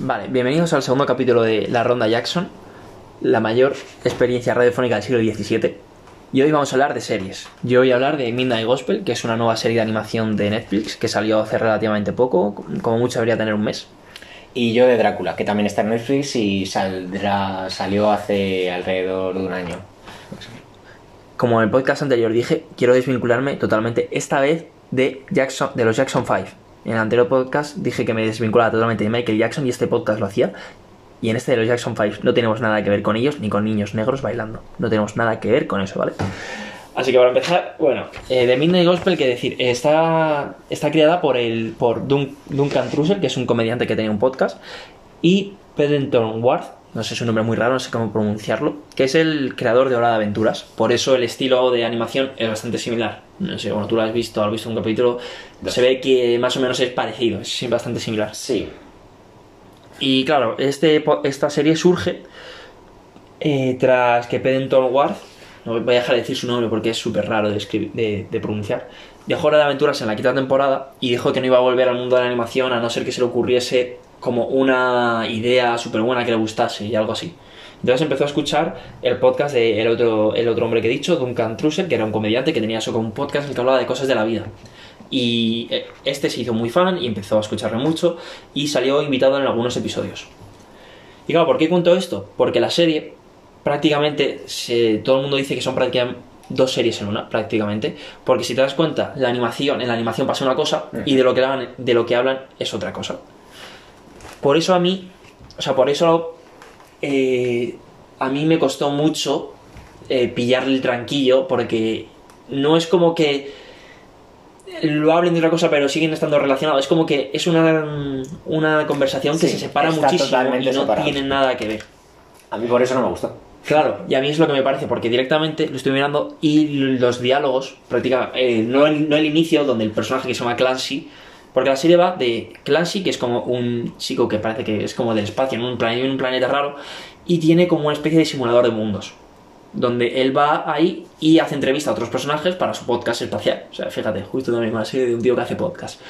Vale, bienvenidos al segundo capítulo de La Ronda Jackson, la mayor experiencia radiofónica del siglo XVII. Y hoy vamos a hablar de series. Yo voy a hablar de Midnight Gospel, que es una nueva serie de animación de Netflix que salió hace relativamente poco, como mucho debería tener un mes. Y yo de Drácula, que también está en Netflix y saldrá, salió hace alrededor de un año. Como en el podcast anterior dije, quiero desvincularme totalmente, esta vez de, Jackson, de los Jackson 5. En el anterior podcast dije que me desvinculaba totalmente de Michael Jackson y este podcast lo hacía. Y en este de los Jackson 5 no tenemos nada que ver con ellos ni con niños negros bailando. No tenemos nada que ver con eso, ¿vale? Así que para empezar, bueno, eh, The Midnight Gospel, que decir, está, está creada por, el, por Dun- Duncan Trussell, que es un comediante que tenía un podcast, y Peddenton Ward, no sé su nombre muy raro, no sé cómo pronunciarlo, que es el creador de Hora de Aventuras. Por eso el estilo de animación es bastante similar. No sé, bueno, tú lo has visto, has visto un capítulo, se ve que más o menos es parecido, es bastante similar. Sí. Y claro, este, esta serie surge eh, tras que Peddenton Ward, no voy a dejar de decir su nombre porque es súper raro de, de, de pronunciar, dejó Hora de Aventuras en la quinta temporada y dijo que no iba a volver al mundo de la animación a no ser que se le ocurriese como una idea súper buena que le gustase y algo así. Entonces empezó a escuchar el podcast del otro, el otro hombre que he dicho, Duncan Trussell, que era un comediante que tenía eso como un podcast en el que hablaba de cosas de la vida. Y eh, este se hizo muy fan y empezó a escucharle mucho y salió invitado en algunos episodios. Y claro, ¿por qué cuento esto? Porque la serie prácticamente se- todo el mundo dice que son prácticamente dos series en una, prácticamente, porque si te das cuenta, la animación, en la animación pasa una cosa y de lo que hablan, de lo que hablan es otra cosa. Por eso a mí, o sea, por eso eh, a mí me costó mucho eh, pillarle el tranquillo, porque no es como que lo hablen de otra cosa, pero siguen estando relacionados. Es como que es una, una conversación que Sí, se separa muchísimo y no separado. tienen nada que ver. A mí por eso no me gustó. Claro, y a mí es lo que me parece, porque directamente lo estoy mirando y los diálogos, prácticamente, no, el, no el inicio, donde el personaje que se llama Clancy, porque la serie va de Clancy, que es como un chico que parece que es como del espacio, en un, planeta raro, y tiene como una especie de simulador de mundos, donde él va ahí y hace entrevista a otros personajes para su podcast espacial. O sea, fíjate, justo también una serie de un tío que hace podcast.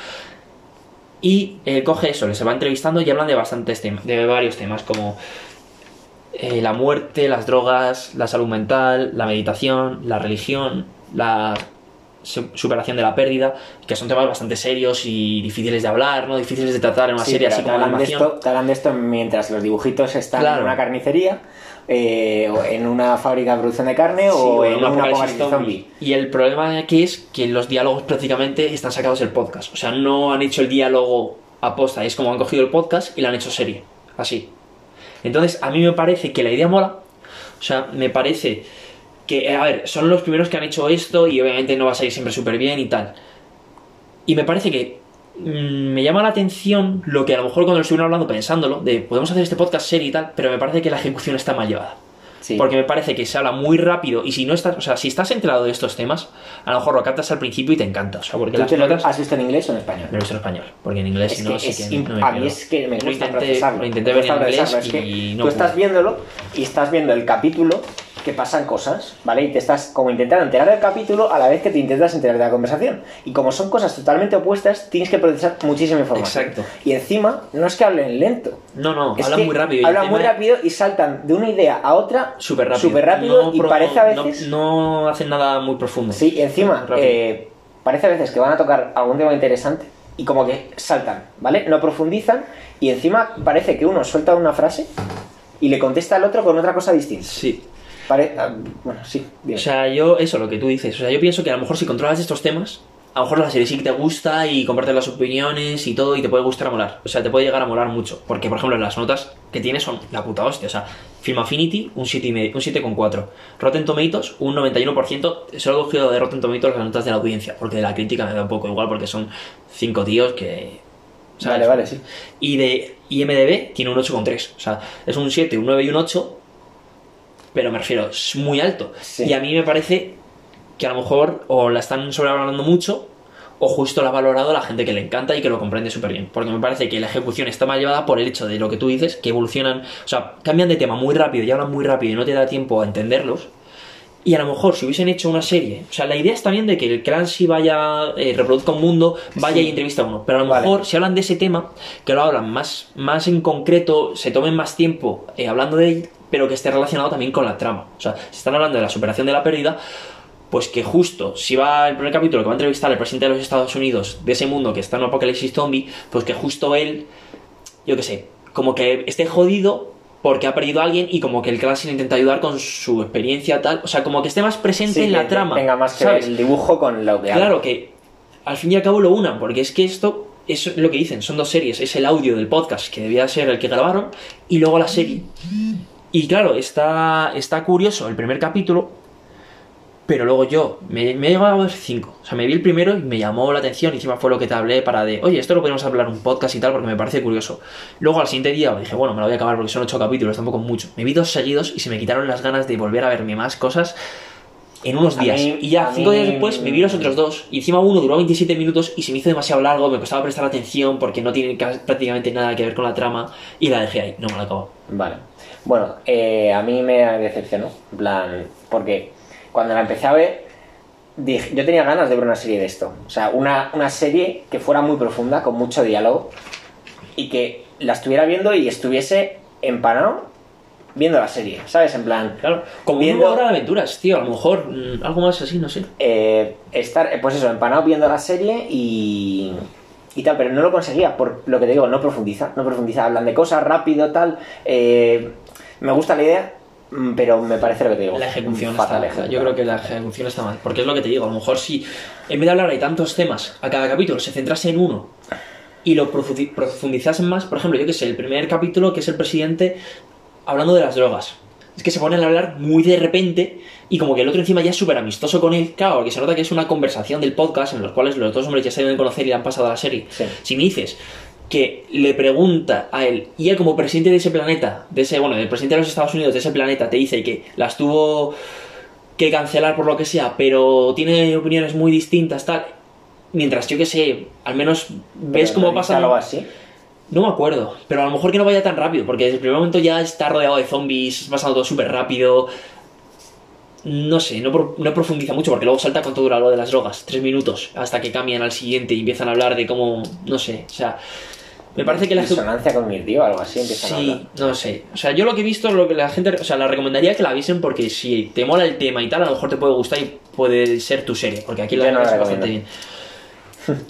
Y eh, coge eso, se va entrevistando y hablan de bastantes temas, de varios temas, como eh, la muerte, las drogas, la salud mental, la meditación, la religión, la superación de la pérdida, que son temas bastante serios y difíciles de hablar, ¿no? Difíciles de tratar en una Sí, serie así como la hablan, de animación. esto, te hablan de esto mientras los dibujitos están Claro. en una carnicería, eh, o en una fábrica de producción de carne o, en un apocalipsis zombie. Y el problema aquí es que los diálogos prácticamente están sacados del podcast. O sea, no han hecho el diálogo aposta. Es como han cogido el podcast y lo han hecho serie. Así. Entonces, a mí me parece que la idea mola. O sea, me parece que, a ver, son los primeros que han hecho esto y obviamente no va a salir siempre súper bien y tal. Y me parece que mm, me llama la atención lo que a lo mejor cuando lo estuvieron hablando pensándolo, de podemos hacer este podcast serie y tal, pero me parece que la ejecución está mal llevada. Sí. Porque me parece que se habla muy rápido y si no estás, o sea, si estás enterado de estos temas, a lo mejor lo captas al principio y te encanta. O sea, porque ¿Tú las te lo notas... has visto en inglés o en español? Lo he visto en español, porque en inglés Es si no que sí que imp- no me a mí es que me Lo gusta intenté, procesarlo. lo intenté me ver en inglés. Es que y no tú estás viéndolo y estás viendo el capítulo que pasan cosas, ¿vale? Y te estás como intentando enterar del capítulo a la vez que te intentas enterar de la conversación. Y como son cosas totalmente opuestas, tienes que procesar muchísima información. Exacto. Y encima, no es que hablen lento. No, no, Es hablan que muy rápido. Hablan encima muy rápido y saltan de una idea a otra Súper rápido. súper rápido No y pro- parece a no- veces... No, hacen nada muy profundo. Sí, y encima, eh, parece a veces que van a tocar algún tema interesante y como que saltan, ¿vale? No profundizan y encima parece que uno suelta una frase y le contesta al otro con otra cosa distinta. Sí. Pare- ah, bueno, sí, bien. O sea, yo, eso, lo que tú dices. O sea, yo pienso que a lo mejor si controlas estos temas, a lo mejor la serie sí que te gusta y compartes las opiniones y todo y te puede gustar a molar. O sea, te puede llegar a molar mucho. Porque, por ejemplo, las notas que tiene son la puta hostia. O sea, Film Affinity, un 7,5 un 7,4. Rotten Tomatoes, un 91%. Solo he cogido de Rotten Tomatoes las notas de la audiencia. Porque de la crítica me da un poco igual porque son cinco tíos que... ¿sabes? Vale, vale, sí. Y de IMDB tiene un 8,3. O sea, es un 7, un 9 y un 8. Pero me refiero, es muy alto. Sí. Y a mí me parece que a lo mejor o la están sobrevalorando mucho o justo la ha valorado la gente que le encanta y que lo comprende súper bien. Porque me parece que la ejecución está mal llevada por el hecho de lo que tú dices, que evolucionan, o sea, cambian de tema muy rápido y hablan muy rápido y no te da tiempo a entenderlos. Y a lo mejor si hubiesen hecho una serie, o sea, la idea está bien de que el Clancy vaya, eh, reproduzca un mundo, vaya Sí. y entrevista a uno, pero a lo Vale. mejor si hablan de ese tema, que lo hablan más, más en concreto, se tomen más tiempo eh, hablando de él, pero que esté relacionado también con la trama. O sea, si están hablando de la superación de la pérdida, pues que justo, si va el primer capítulo que va a entrevistar al presidente de los Estados Unidos de ese mundo que está en un apocalipsis zombie, pues que justo él, yo qué sé, como que esté jodido porque ha perdido a alguien y como que el Clancy le intenta ayudar con su experiencia tal, o sea, como que esté más presente Sí, en la trama. Tenga más que el dibujo con lo que Claro que al fin y al cabo lo unan, porque es que esto es lo que dicen, son dos series, es el audio del podcast que debía ser el que grabaron y luego la serie. Y claro, está, está curioso el primer capítulo, pero luego yo me, me he llegado a ver cinco. O sea, me vi el primero y me llamó la atención. Y encima fue lo que te hablé para de, oye, esto lo podemos hablar en un podcast y tal, porque me parece curioso. Luego al siguiente día dije, bueno, me lo voy a acabar porque son ocho capítulos, tampoco mucho. Me vi dos seguidos y se me quitaron las ganas de volver a verme más cosas en unos días. mí- y ya cinco días después me vi los otros dos. Y encima uno duró 27 minutos y se me hizo demasiado largo, me costaba prestar atención porque no tiene ca- prácticamente nada que ver con la trama. Y la dejé ahí, no me la acabo. Vale. Bueno, eh, a mí me decepcionó. En plan, porque cuando la empecé a ver, dije, yo tenía ganas de ver una serie de esto. O sea, una, una serie que fuera muy profunda, con mucho diálogo, y que la estuviera viendo y estuviese empanado viendo la serie, ¿sabes? En plan, Claro, como viendo- una de aventuras, tío. A lo mejor mm, algo más así, no sé. eh, estar, eh, pues eso, empanado viendo la serie y, y tal, pero no lo conseguía, por lo que te digo, no profundiza, no profundiza, hablan de cosas rápido, tal, eh, me gusta la idea, mm, pero me parece lo que te digo. La ejecución fatal está ejecutado. Yo creo que la ejecución está mal. Porque es lo que te digo, a lo mejor si en vez de hablar de tantos temas a cada capítulo se centrase en uno y lo profundi- profundizasen más, por ejemplo, yo que sé, el primer capítulo que es el presidente hablando de las drogas. Es que se ponen a hablar muy de repente y como que el otro encima ya es súper amistoso con él. Claro, que se nota que es una conversación del podcast en los cuales los dos hombres ya se deben conocer y han pasado a la serie. Sí. Si me dices que le pregunta a él y él como presidente de ese planeta, de ese, bueno, del presidente de los Estados Unidos de ese planeta, te dice que las tuvo que cancelar por lo que sea, pero tiene opiniones muy distintas, tal. Mientras yo que sé, al menos ves Pero cómo ¿no dice pasa. así? No me acuerdo, pero a lo mejor que no vaya tan rápido, porque desde el primer momento ya está rodeado de zombies, pasando todo súper rápido. No sé, no, pro- no profundiza mucho, porque luego salta cuánto dura lo de las drogas, tres minutos, hasta que cambian al siguiente y empiezan a hablar de cómo. No sé, o sea. Me parece que la Disonancia cognitiva o algo así empiezan a Sí, hablar. no sé. O sea, yo lo que he visto, lo que la gente. O sea, la recomendaría que la viesen porque si te mola el tema y tal, a lo mejor te puede gustar y puede ser tu serie, porque aquí la no es bastante bien.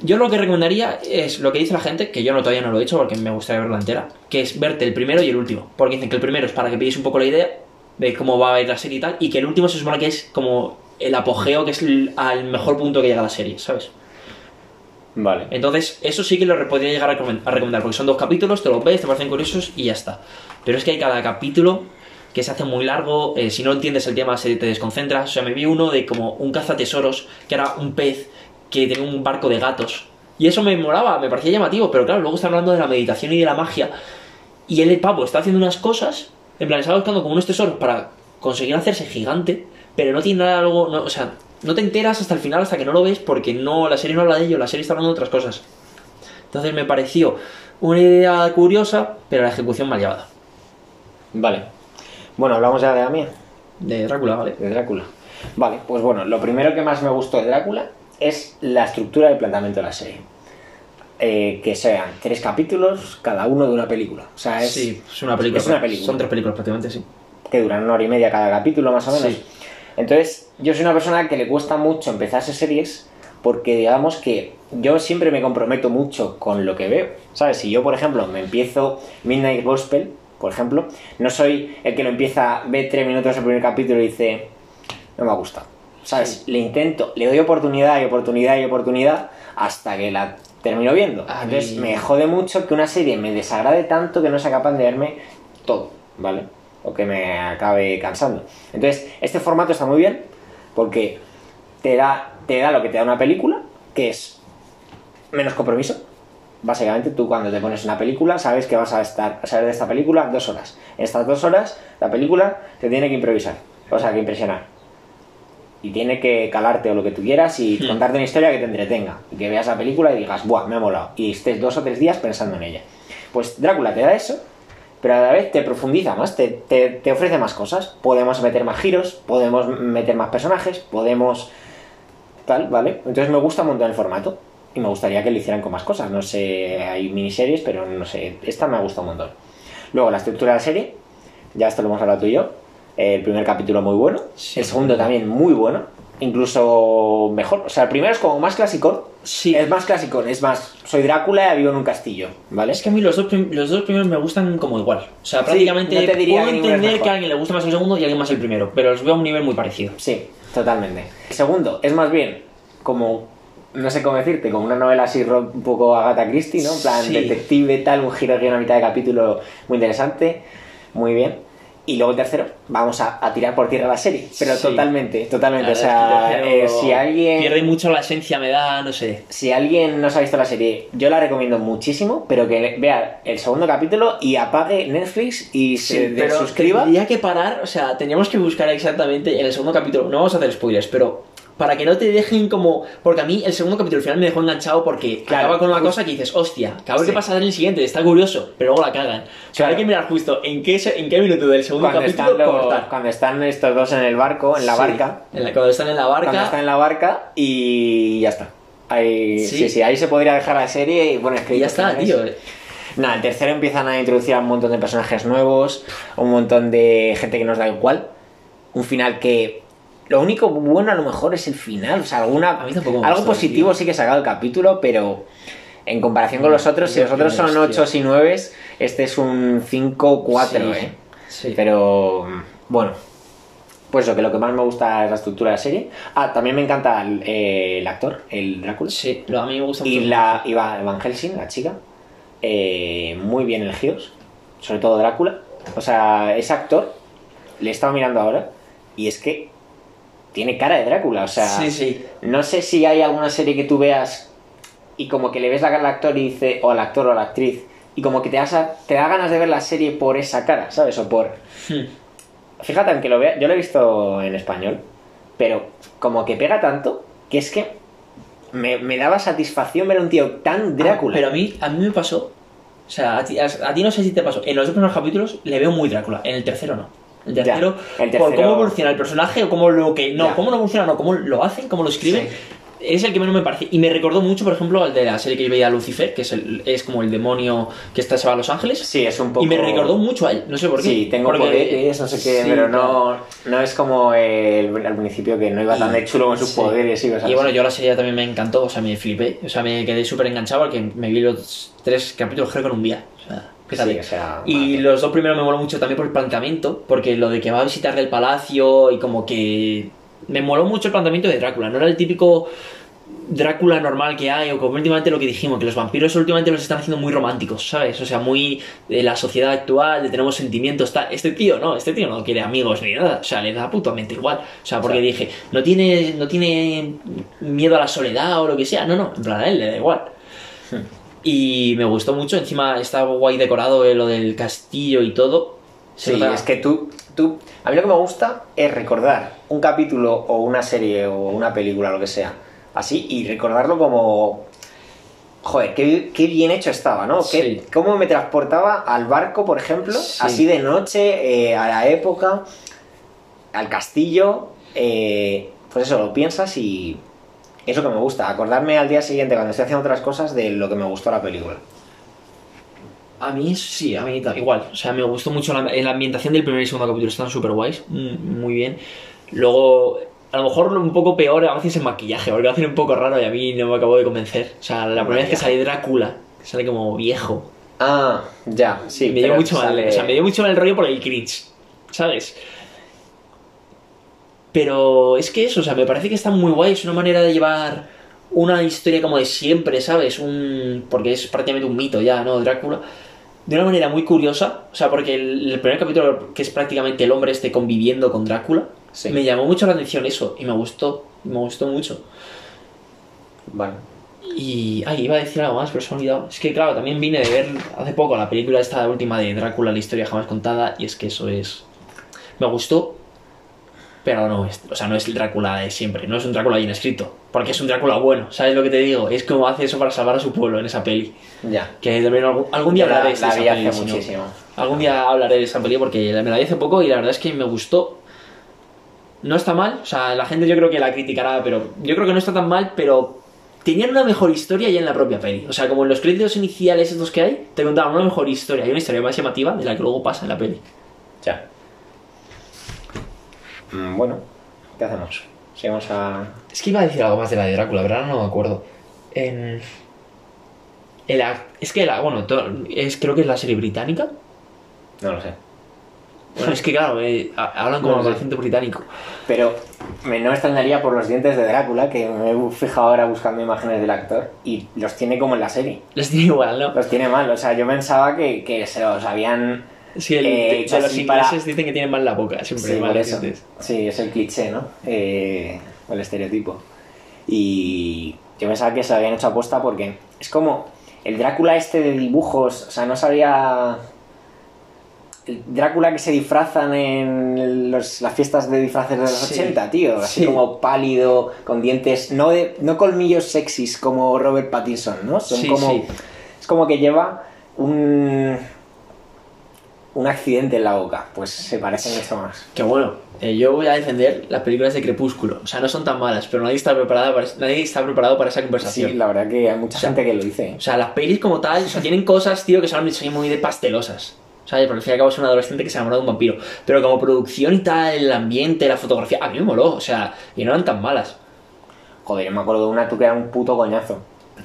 Yo lo que recomendaría es lo que dice la gente, que yo no todavía no lo he hecho porque me gustaría verla entera, que es verte el primero y el último. Porque dicen que el primero es para que pilléis un poco la idea de cómo va a ir la serie y tal, y que el último se supone que es como el apogeo, que es el- al mejor punto que llega la serie, ¿sabes? Vale. Entonces, eso sí que lo podría llegar a recomendar, porque son dos capítulos, te los ves, te parecen curiosos y ya está. Pero es que hay cada capítulo que se hace muy largo, eh, si no entiendes el tema se te desconcentras. O sea, me vi uno de como un cazatesoros, que era un pez que tenía un barco de gatos. Y eso me molaba, me parecía llamativo, pero claro, luego está hablando de la meditación y de la magia. Y él, el pavo, está haciendo unas cosas, en plan, está buscando como unos tesoros para conseguir hacerse gigante, pero no tiene nada algo, no, o sea, no te enteras hasta el final, hasta que no lo ves, porque no, la serie no habla de ello, la serie está hablando de otras cosas. Entonces me pareció una idea curiosa, pero la ejecución mal llevada. Vale. Bueno, hablamos ya de la mía. De Drácula, ¿vale? de Drácula. Vale, pues bueno, lo primero que más me gustó de Drácula es la estructura del planteamiento de la serie. Eh, que sean tres capítulos, cada uno de una película. O sea, es, sí, es una película. es una película. Son tres películas prácticamente, sí. que duran una hora y media cada capítulo, más o menos. Sí. Entonces, yo soy una persona que le cuesta mucho empezarse series porque digamos que yo siempre me comprometo mucho con lo que veo. ¿Sabes? Si yo, por ejemplo, me empiezo Midnight Gospel, por ejemplo, no soy el que lo empieza, ve tres minutos el primer capítulo y dice, no me ha gustado. ¿Sabes? Le intento, le doy oportunidad y oportunidad y oportunidad hasta que la termino viendo. A Entonces mí- me jode mucho que una serie me desagrade tanto que no sea capaz de verme todo, ¿vale? O que me acabe cansando. Entonces, este formato está muy bien porque te da, te da lo que te da una película, que es menos compromiso. Básicamente, tú cuando te pones una película sabes que vas a estar a saber de esta película dos horas. En estas dos horas, la película te tiene que improvisar, o sea, que impresionar. Y tiene que calarte o lo que tú quieras y Hmm. contarte una historia que te entretenga. Y que veas la película y digas, ¡buah, me ha molado! Y estés dos o tres días pensando en ella. Pues Drácula te da eso pero a la vez te profundiza más, te, te, te ofrece más cosas. Podemos meter más giros, podemos meter más personajes, podemos... Tal, ¿vale? Entonces me gusta un montón el formato. Y me gustaría que lo hicieran con más cosas. No sé, hay miniseries, pero no sé. Esta me ha gustado un montón. Luego, la estructura de la serie. Ya esto lo hemos hablado tú y yo. El primer capítulo muy bueno. Sí. el segundo también muy bueno. Incluso mejor. O sea, el primero es como más clásico. Sí. Es más clásico. Es más, soy Drácula y vivo en un castillo. ¿Vale? Es que a mí los dos, los dos primeros me gustan como igual. O sea, prácticamente no te diría puedo que entender que a alguien le gusta más el segundo y a alguien más el primero, pero los veo a un nivel muy parecido. Sí, totalmente. El segundo es más bien como, no sé cómo decirte, como una novela así un poco Agatha Christie, ¿no? En plan Sí. detective, tal, un giro de guion a mitad de capítulo muy interesante, muy bien. Y luego el tercero, vamos a, a tirar por tierra la serie, pero Sí. totalmente, totalmente. O sea, verdad es que eh, si alguien... Pierde mucho la esencia, me da, no sé. Si alguien no se ha visto la serie, yo la recomiendo muchísimo, pero que vea el segundo capítulo y apague Netflix y se suscriba. tendría que parar, o sea, teníamos que buscar exactamente en el segundo capítulo. No vamos a hacer spoilers, pero para que no te dejen como. Porque a mí el segundo capítulo al final me dejó enganchado porque Claro, acaba con una justo. cosa que dices, hostia, que a ver Sí. qué pasa en el siguiente, está curioso, pero luego la cagan. O sea, Claro. hay que mirar justo en qué, en qué minuto del segundo Cuando capítulo están, los- cortar. cuando están estos dos en el barco, en la Sí, barca, en la- cuando están en la barca. cuando están en la barca y ya está. Ahí, Sí. sí. sí, ahí se podría dejar la serie y bueno, Y ya está, tío. Nada, el tercero empiezan a introducir a un montón de personajes nuevos, un montón de gente que nos da igual. Un final que. Lo único bueno a lo mejor es el final. O sea, alguna, algo positivo sí que ha sacado el capítulo, pero en comparación con los otros, si Los otros son primeros, tío. 8 y 9, este es un 5-4, Sí, ¿eh? sí. Pero bueno, pues lo que lo que más me gusta es la estructura de la serie. Ah, también me encanta el, eh, el actor, el Drácula. Sí, lo- a mí me gusta Y mucho. la y va Van Helsing, la chica, eh, muy bien elegidos, sobre todo Drácula. O sea, ese actor, le he estado mirando ahora, y es que tiene cara de Drácula. O sea, Sí, sí. no sé si hay alguna serie que tú veas y como que le ves la cara al actor y dice, o al actor o a la actriz, y como que te, das a- te da ganas de ver la serie por esa cara, ¿sabes? O por... Hmm. Fíjate, aunque lo vea, yo lo he visto en español, pero como que pega tanto que es que me, me daba satisfacción ver a un tío tan Drácula. Ah, pero a mí, a mí me pasó. O sea, a ti, a, a ti no sé si te pasó. En los dos primeros capítulos le veo muy Drácula. En el tercero no. El Ya, tercero, el por tercero- cómo evoluciona el personaje o cómo lo que. No, Ya. cómo no evoluciona, no, cómo lo hacen, cómo lo escriben. Sí. Es el que menos me parece. Y me recordó mucho, por ejemplo, al de la serie que yo veía Lucifer, que es, el, es como el demonio que está se va a Los Ángeles. sí, es un poco... Y me recordó mucho a él, no sé por qué. Sí, tengo Porque- poderes, no sé qué, Sí, pero no, no es como el, al principio que no iba tan de chulo con sus Sí. poderes y cosas Y bueno, yo la serie también me encantó, o sea, me flipé. O sea, me quedé súper enganchado porque me vi los tres capítulos creo que en un día. O sea, Sí, o sea, y los dos primeros me moló mucho también por el planteamiento, porque lo de que va a visitarle el palacio y como que... Me moló mucho el planteamiento de Drácula, no era el típico Drácula normal que hay, o como últimamente lo que dijimos, que los vampiros últimamente los están haciendo muy románticos, ¿sabes? O sea, muy de la sociedad actual, de tenemos sentimientos, tal. Este tío no, este tío no quiere amigos ni nada, o sea, le da putamente igual. O sea, porque O sea- dije, no tiene, no tiene miedo a la soledad o lo que sea, no, no, en plan, a él le da igual. Y me gustó mucho, encima está guay decorado eh, lo del castillo y todo. Se Sí, nota- es que tú, tú... A mí lo que me gusta es recordar un capítulo o una serie o una película, lo que sea, así, y recordarlo como... Joder, qué, qué bien hecho estaba, ¿no? Qué- Sí. ¿Cómo me transportaba al barco, por ejemplo? Sí. Así de noche, eh, a la época, al castillo. eh, pues eso, lo piensas y... Es lo que me gusta, acordarme al día siguiente cuando estoy haciendo otras cosas de lo que me gustó la película. A mí sí, a mí igual. O sea, me gustó mucho la, la ambientación del primer y segundo capítulo, están súper guays, mm, muy bien. Luego, a lo mejor un poco peor a veces el maquillaje, porque lo hacen un poco raro y a mí no me acabo de convencer. O sea, la primera vez que sale Drácula, que sale como viejo, Ah, ya, sí. me dio mucho mal, sale- o sea, me dio mucho mal el rollo por el cringe, ¿sabes? Pero es que eso, o sea, me parece que está muy guay, es una manera de llevar una historia como de siempre, ¿sabes? Un porque es prácticamente un mito ya, ¿no? Drácula. De una manera muy curiosa, o sea, porque el, el primer capítulo, que es prácticamente el hombre este conviviendo con Drácula, Sí. me llamó mucho la atención eso, y me gustó, me gustó mucho. Bueno, Y. Ay, iba a decir algo más, pero se me ha olvidado. Es que, claro, también vine de ver hace poco la película esta última de Drácula, la historia jamás contada, y es que eso es. Me gustó, pero no es, o sea, no es el Drácula de siempre, no es un Drácula bien escrito, porque es un Drácula bueno, ¿sabes lo que te digo? Es como hace eso para salvar a su pueblo en esa peli. Ya. Que también algún, algún día La- hablaré de esa hace peli, no. muchísimo. Algún día hablaré de esa peli porque me la vi hace poco y la verdad es que me gustó. No está mal, o sea, la gente yo creo que la criticará, pero yo creo que no está tan mal, pero tenían una mejor historia ya en la propia peli. O sea, como en los créditos iniciales estos que hay, te contaban una mejor historia, hay una historia más llamativa de la que luego pasa en la peli. Ya. Mm, bueno, ¿qué hacemos? Sigamos a. Es que iba a decir algo más de la de Drácula, pero ahora no me acuerdo. En... el ac- es que la, bueno, to- es, creo que es la serie británica. No lo sé. Bueno, es que claro, eh, ha- hablan como No acento británico. Pero me, no extrañaría por los dientes de Drácula, que me he fijado ahora buscando imágenes del actor, y los tiene como en la serie. Les tiene igual, ¿no? Los tiene mal, o sea, yo pensaba que, que se los habían. Sí, el, Eh, de- hecho de los ingleses para- dicen que tienen mal la boca, siempre Sí, mal eso. Sí, es el cliché, ¿no? Eh, el estereotipo. Y yo pensaba que se lo habían hecho aposta porque es como el Drácula este de dibujos, o sea, no sabía... El Drácula que se disfrazan en los- las fiestas de disfraces de los Sí. 80, tío. Así Sí. como pálido, con dientes, no, de, no colmillos sexys como Robert Pattinson, ¿no? Son Sí, como... sí. Es como que lleva un... Un accidente en la boca, pues se parece mucho más. Que bueno, eh, yo voy a defender las películas de Crepúsculo. O sea, no son tan malas, pero nadie está preparado para, nadie está preparado para esa Sí, conversación. la verdad que hay mucha O sea, gente que lo dice. O sea, las pelis como tal, o sea, tienen cosas, tío, que son son muy de pastelosas. ¿Sabes? Porque al fin y al cabo es un adolescente que se enamora de un vampiro. Pero como producción y tal, el ambiente, la fotografía, a mí me moló. O sea, y no eran tan malas. Joder, yo me acuerdo de una tú que era un puto coñazo.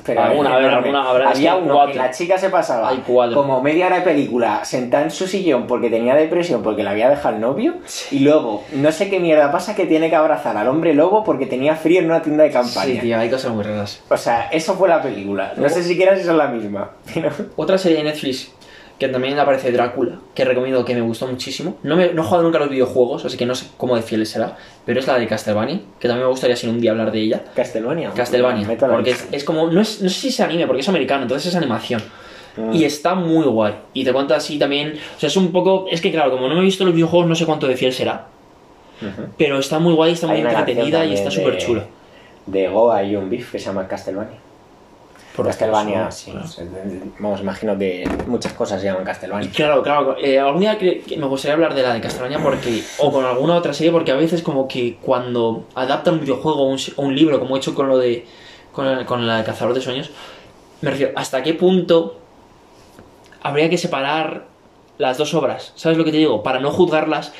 Pero Alguna, a ver, alguna, habrá- es había que la chica se pasaba Hay como media hora de película sentada en su sillón porque tenía depresión porque la había dejado el novio y luego no sé qué mierda pasa que tiene que abrazar al hombre lobo porque tenía frío en una tienda de campaña. Sí, tío, hay cosas muy raras. O sea, eso fue la película. No sé siquiera si son la misma. Otra serie de Netflix que también aparece Drácula, que recomiendo que me gustó muchísimo. No, me, no he jugado nunca a los videojuegos, así que no sé cómo de fiel será, pero es la de Castlevania, que también me gustaría sin un día hablar de ella. Castlevania. Castlevania, porque es, es como, no, es, no sé si es anime, porque es americano, entonces es animación. Mm. Y está muy guay. Y te cuenta así también, o sea, es un poco, es que claro, como no me he visto los videojuegos, no sé cuánto de fiel será, Ujú. pero está muy guay, está muy entretenida y está súper chula. De Goa y un beef que se llama Castlevania. Por Castlevania, sí. claro. Vamos, imagino que muchas cosas se llaman Castlevania. Claro, claro. eh, algún día que, que me gustaría hablar de la de Castlevania porque, o con alguna otra serie, porque a veces como que cuando adaptan un videojuego o un, libro, como he hecho con lo de con, el- con la de Cazador de Sueños, me refiero, ¿hasta qué punto habría que separar las dos obras? ¿Sabes lo que te digo? Para no juzgarlas,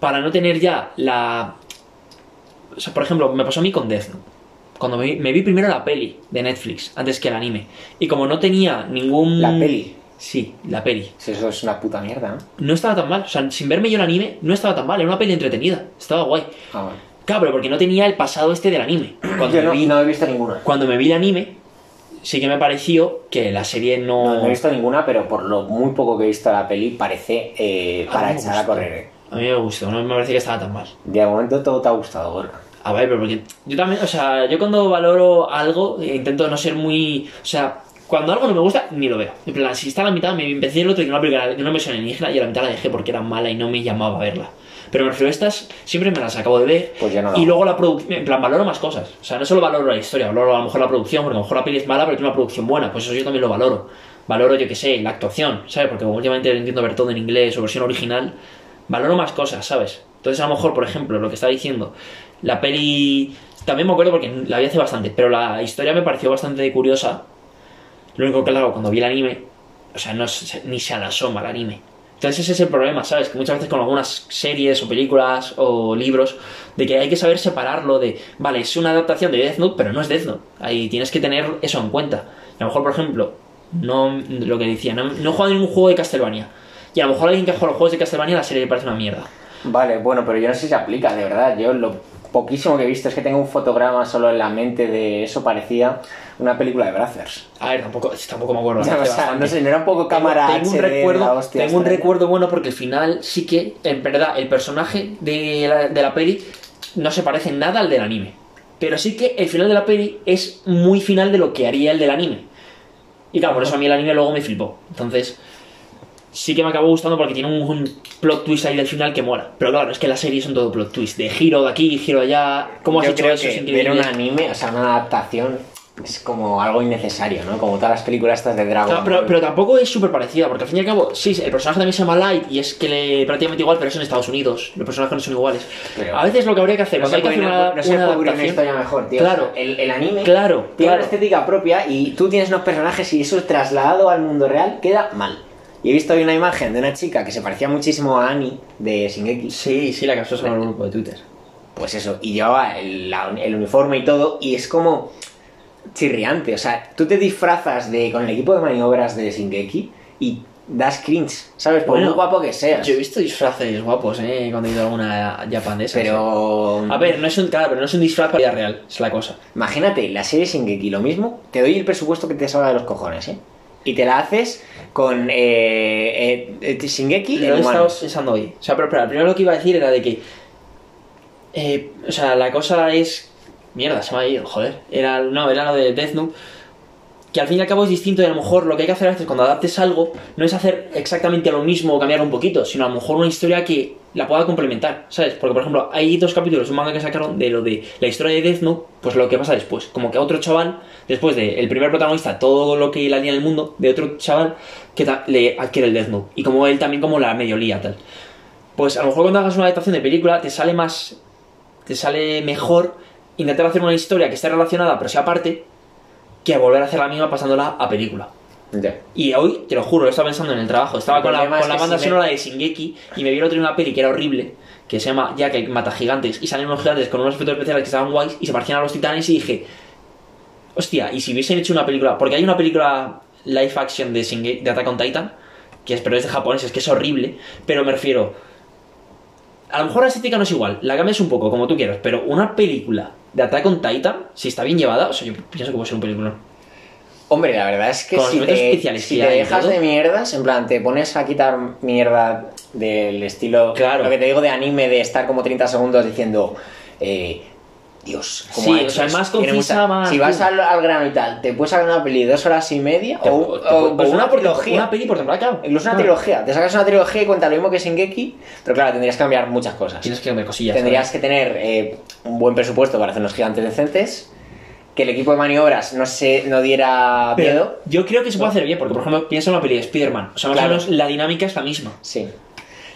para no tener ya la... O sea, por ejemplo, me pasó a mí con Death Note. Cuando me vi, me vi primero la peli de Netflix, antes que el anime. Y como no tenía ningún... La peli. Sí, la peli. Si eso es una puta mierda, ¿no? No estaba tan mal. O sea, sin verme yo el anime, no estaba tan mal. Era una peli entretenida. Estaba guay. Ah, bueno. Claro, pero porque no tenía el pasado este del anime. Cuando, Yo me, no, vi, no he visto ninguna. cuando me vi el anime, sí que me pareció que la serie no... No, no he visto ninguna, pero por lo muy poco que he visto la peli, parece eh, para echar a correr. eh. A mí me gustó, no me parecía que estaba tan mal. De momento todo te ha gustado, Gorka. A ver, pero porque yo también, o sea, yo cuando valoro algo, eh, intento no ser muy. O sea, cuando algo no me gusta, ni lo veo. En plan, si está a la mitad, me empecé el otro que una película de una versión alienígena y a la mitad la dejé porque era mala y no me llamaba a verla. Pero me refiero a estas, siempre me las acabo de ver. Pues yo no Y luego la producción, en plan, valoro más cosas. O sea, no solo valoro la historia, valoro a lo mejor la producción, porque a lo mejor la peli es mala, pero tiene una producción buena. Pues eso yo también lo valoro. Valoro, yo que sé, la actuación, ¿sabes? Porque últimamente entiendo ver todo en inglés o versión original, valoro más cosas, ¿sabes? Entonces, a lo mejor, por ejemplo, lo que estaba diciendo, la peli. También me acuerdo porque la vi hace bastante, pero la historia me pareció bastante curiosa. Lo único que, claro, cuando vi el anime, o sea, no ni se asoma el anime. Entonces ese es el problema, ¿sabes? Que muchas veces con algunas series o películas o libros, de que hay que saber separarlo de, vale, es una adaptación de Death Note, pero no es Death Note. Ahí tienes que tener eso en cuenta. Y a lo mejor, por ejemplo, no lo que decía, no, no he jugado ningún juego de Castlevania. Y a lo mejor alguien que ha jugado los juegos de Castlevania la serie le parece una mierda. Vale, bueno, pero yo no sé si se aplica, de verdad. Yo lo poquísimo que he visto es que tengo un fotograma solo en la mente de eso parecía una película de Brazzers. A ver, tampoco, tampoco me acuerdo. O sea, o sea, no sé, no era un poco cámara tengo, tengo un HD de la recuerdo, hostia tengo un extraña. recuerdo bueno porque al final sí que, en verdad, el personaje de la, de la peli no se parece en nada al del anime. Pero sí que el final de la peli es muy final de lo que haría el del anime. Y claro, por eso a mí el anime luego me flipó. Entonces, sí que me acabó gustando porque tiene un, un plot twist ahí del final que mola. Pero claro, es que las series son todo plot twist. De giro de aquí, giro de allá. ¿Cómo has Yo hecho creo eso? que increíble. ver un anime, o sea, una adaptación, es como algo innecesario, ¿no? Como todas las películas estas de Dragon Claro, pero, pero tampoco es súper parecida, porque al fin y al cabo, sí, el personaje también se llama Light y es que le prácticamente igual, pero es en Estados Unidos. Los personajes no son iguales. Pero- a veces lo que habría que hacer, no cuando hay que hacer una, no se una una adaptación. historia mejor, tío. Claro. O sea, el, el anime Claro, tiene claro. una estética propia y tú tienes unos personajes y eso trasladado al mundo real queda mal. Y he visto hoy una imagen de una chica que se parecía muchísimo a Annie de Shingeki. Sí, sí, la que en el grupo de Twitter. Pues eso, y llevaba el, la- el uniforme y todo, y es como chirriante. O sea, tú te disfrazas de con el equipo de maniobras de Shingeki y das cringe, ¿sabes? Por Bueno, muy guapo que seas. Yo he visto disfraces guapos, ¿eh? Cuando he ido a alguna japonesa. Pero. A ver, no es un, claro, pero no es un disfraz para la vida real, es la cosa. Imagínate, la serie Shingeki, lo mismo, te doy el presupuesto que te salga de los cojones, ¿eh? Y te la haces con eh, eh, eh, Shingeki Lo he estado pensando hoy. O sea, pero espera, primero lo que iba a decir era de que. eh, o sea, la cosa es. Mierda, se me ha ido, joder. Era, no, era lo de Death Note. Que al fin y al cabo es distinto y a lo mejor lo que hay que hacer a veces cuando adaptes algo no es hacer exactamente lo mismo o cambiarlo un poquito, sino a lo mejor una historia que la pueda complementar, ¿sabes? Porque, por ejemplo, hay dos capítulos, un manga que sacaron de lo de la historia de Death Note, pues lo que pasa después. Como que otro chaval, después de el primer protagonista, todo lo que la lía en el mundo, de otro chaval que le adquiere el Death Note. Y como él también como la medio lía, tal. Pues a lo mejor cuando hagas una adaptación de película te sale más. te sale mejor intentar hacer una historia que esté relacionada pero sea aparte que volver a hacer la misma pasándola a película. Y hoy, te lo juro, lo estaba pensando en el trabajo. Estaba El con la, es con la banda si me- sonora de Shingeki y me vi el otro una peli que era horrible, que se llama Jack el mata gigantes, y salen unos gigantes con unos efectos especiales que estaban guays y se parecían a los titanes y dije, hostia, y si hubiesen hecho una película, porque hay una película live action de, Shingeki, de Attack on Titan, que es, pero es de japoneses, que es horrible, pero me refiero, a lo mejor la estética no es igual, la cambias un poco, como tú quieras, pero una película de Attack on Titan, si está bien llevada, o sea, yo pienso que puede ser un película. Hombre, la verdad es que Con si te, especiales si que te hay y dejas todo. de mierdas, en plan, te pones a quitar mierda del estilo. Claro. Lo que te digo de anime, de estar como 30 segundos diciendo. Eh, Dios, ¿cómo Sí, o sea, más concisa, más- Si vas al, al grano y tal, te puedes sacar una peli de dos horas y media Te- o, te- o- pues o una, por- trilogía. Una peli por temporada, claro. Incluso una Claro. trilogía. Te sacas una trilogía y cuenta lo mismo que Shingeki, pero claro, tendrías que cambiar muchas cosas. Tienes que cambiar cosillas. Tendrías ¿sabes? que tener eh, un buen presupuesto para hacer unos gigantes decentes. Que el equipo de maniobras no se no diera Pero miedo. yo creo que se puede hacer bien, porque por ejemplo, piensa en una peli de Spider-Man. O sea, más Claro. o menos la dinámica es la misma. Sí.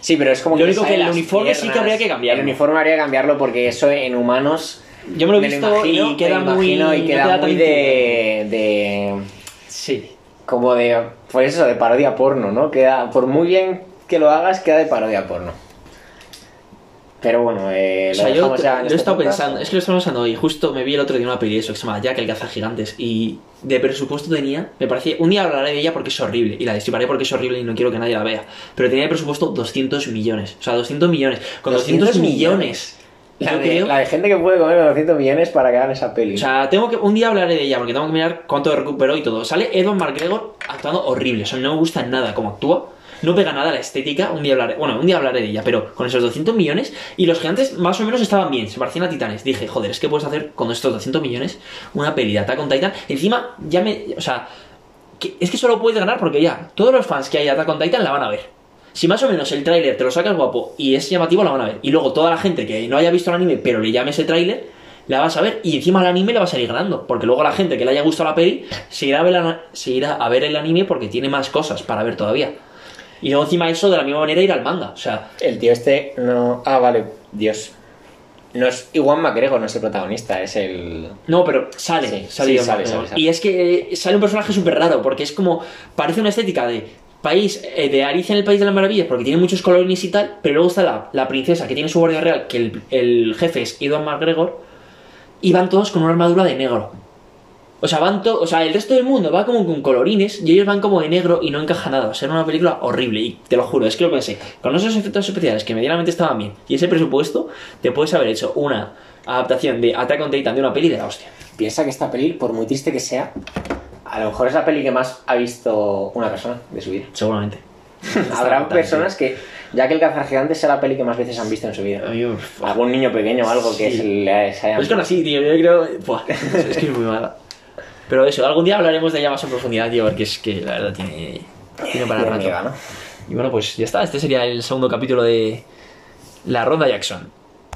Sí, pero es como Lo que único sale que el uniforme sí que habría que cambiarlo. El uniforme habría que cambiarlo porque eso en humanos. Yo me lo he visto imagino, y queda muy. imagino y queda, queda muy de, de. Sí. Como de. Pues eso, de parodia porno, ¿no? Queda. Por muy bien que lo hagas, queda de parodia porno. Pero bueno, eh, O lo sea, yo ya en lo he este estado podcast. pensando, es que lo estaba pensando hoy. Justo me vi el otro día una peli de eso que se llama Jack el gigantes Y de presupuesto tenía, me parecía. Un día hablaré de ella porque es horrible. Y la destriparé porque es horrible y no quiero que nadie la vea. Pero tenía de presupuesto 200 millones. O sea, 200 millones. Con 200, 200 millones. La yo de, creo. la de gente que puede comer 200 millones para que hagan esa peli. O sea, tengo que. Un día hablaré de ella porque tengo que mirar cuánto recuperó y todo. Sale Edward McGregor actuando horrible. O sea, no me gusta nada cómo actúa. No pega nada la estética. Un día hablaré. Bueno, un día hablaré de ella, pero con esos 200 millones. Y los gigantes más o menos estaban bien. Se parecían a titanes. Dije, joder, es que puedes hacer con estos 200 millones una peli de Attack on Titan. Encima, ya me. O sea, que- es que solo puedes ganar porque ya. Todos los fans que hay de Attack on Titan la van a ver. Si más o menos el tráiler te lo sacas guapo y es llamativo, la van a ver. Y luego toda la gente que no haya visto el anime, pero le llame ese tráiler, la vas a ver. Y encima el anime la vas a ir ganando. Porque luego la gente que le haya gustado la peli se irá a ver, la- se irá a ver el anime porque tiene más cosas para ver todavía. Y luego encima eso, de la misma manera, ir al manga. O sea, El tío este no. Ah, vale, Dios. No es Iwan McGregor, no es el protagonista, es el. No, pero sale, Sí, sale, sí, sale, sale, sale. Y es que sale un personaje súper raro, porque es como. Parece una estética de país, eh, de Alicia en el País de las Maravillas, porque tiene muchos colorines y tal, pero luego está la, la princesa que tiene su guardia real, que el, el jefe es Ian McGregor, y van todos con una armadura de negro. O sea, van todos. O sea, el resto del mundo va como con colorines y ellos van como de negro y no encaja nada. Va a ser una película horrible. Y te lo juro, es que lo pensé. Con esos efectos especiales que medianamente estaban bien y ese presupuesto, te puedes haber hecho una adaptación de Attack on Titan de una peli de la hostia. Piensa que esta peli, por muy triste que sea, a lo mejor es la peli que más ha visto una persona de su vida. Seguramente. Habrá personas que, ya que el cazar gigante sea la peli que más veces han visto en su vida. Algún niño pequeño o algo que se haya. Es que así, tío, yo creo. Buah, es que es muy mala. Pero eso, algún día hablaremos de ella más en profundidad, tío, porque es que la verdad tiene. Tiene para rato. Y bueno, pues ya está. Este sería el segundo capítulo de La Ronda Jackson.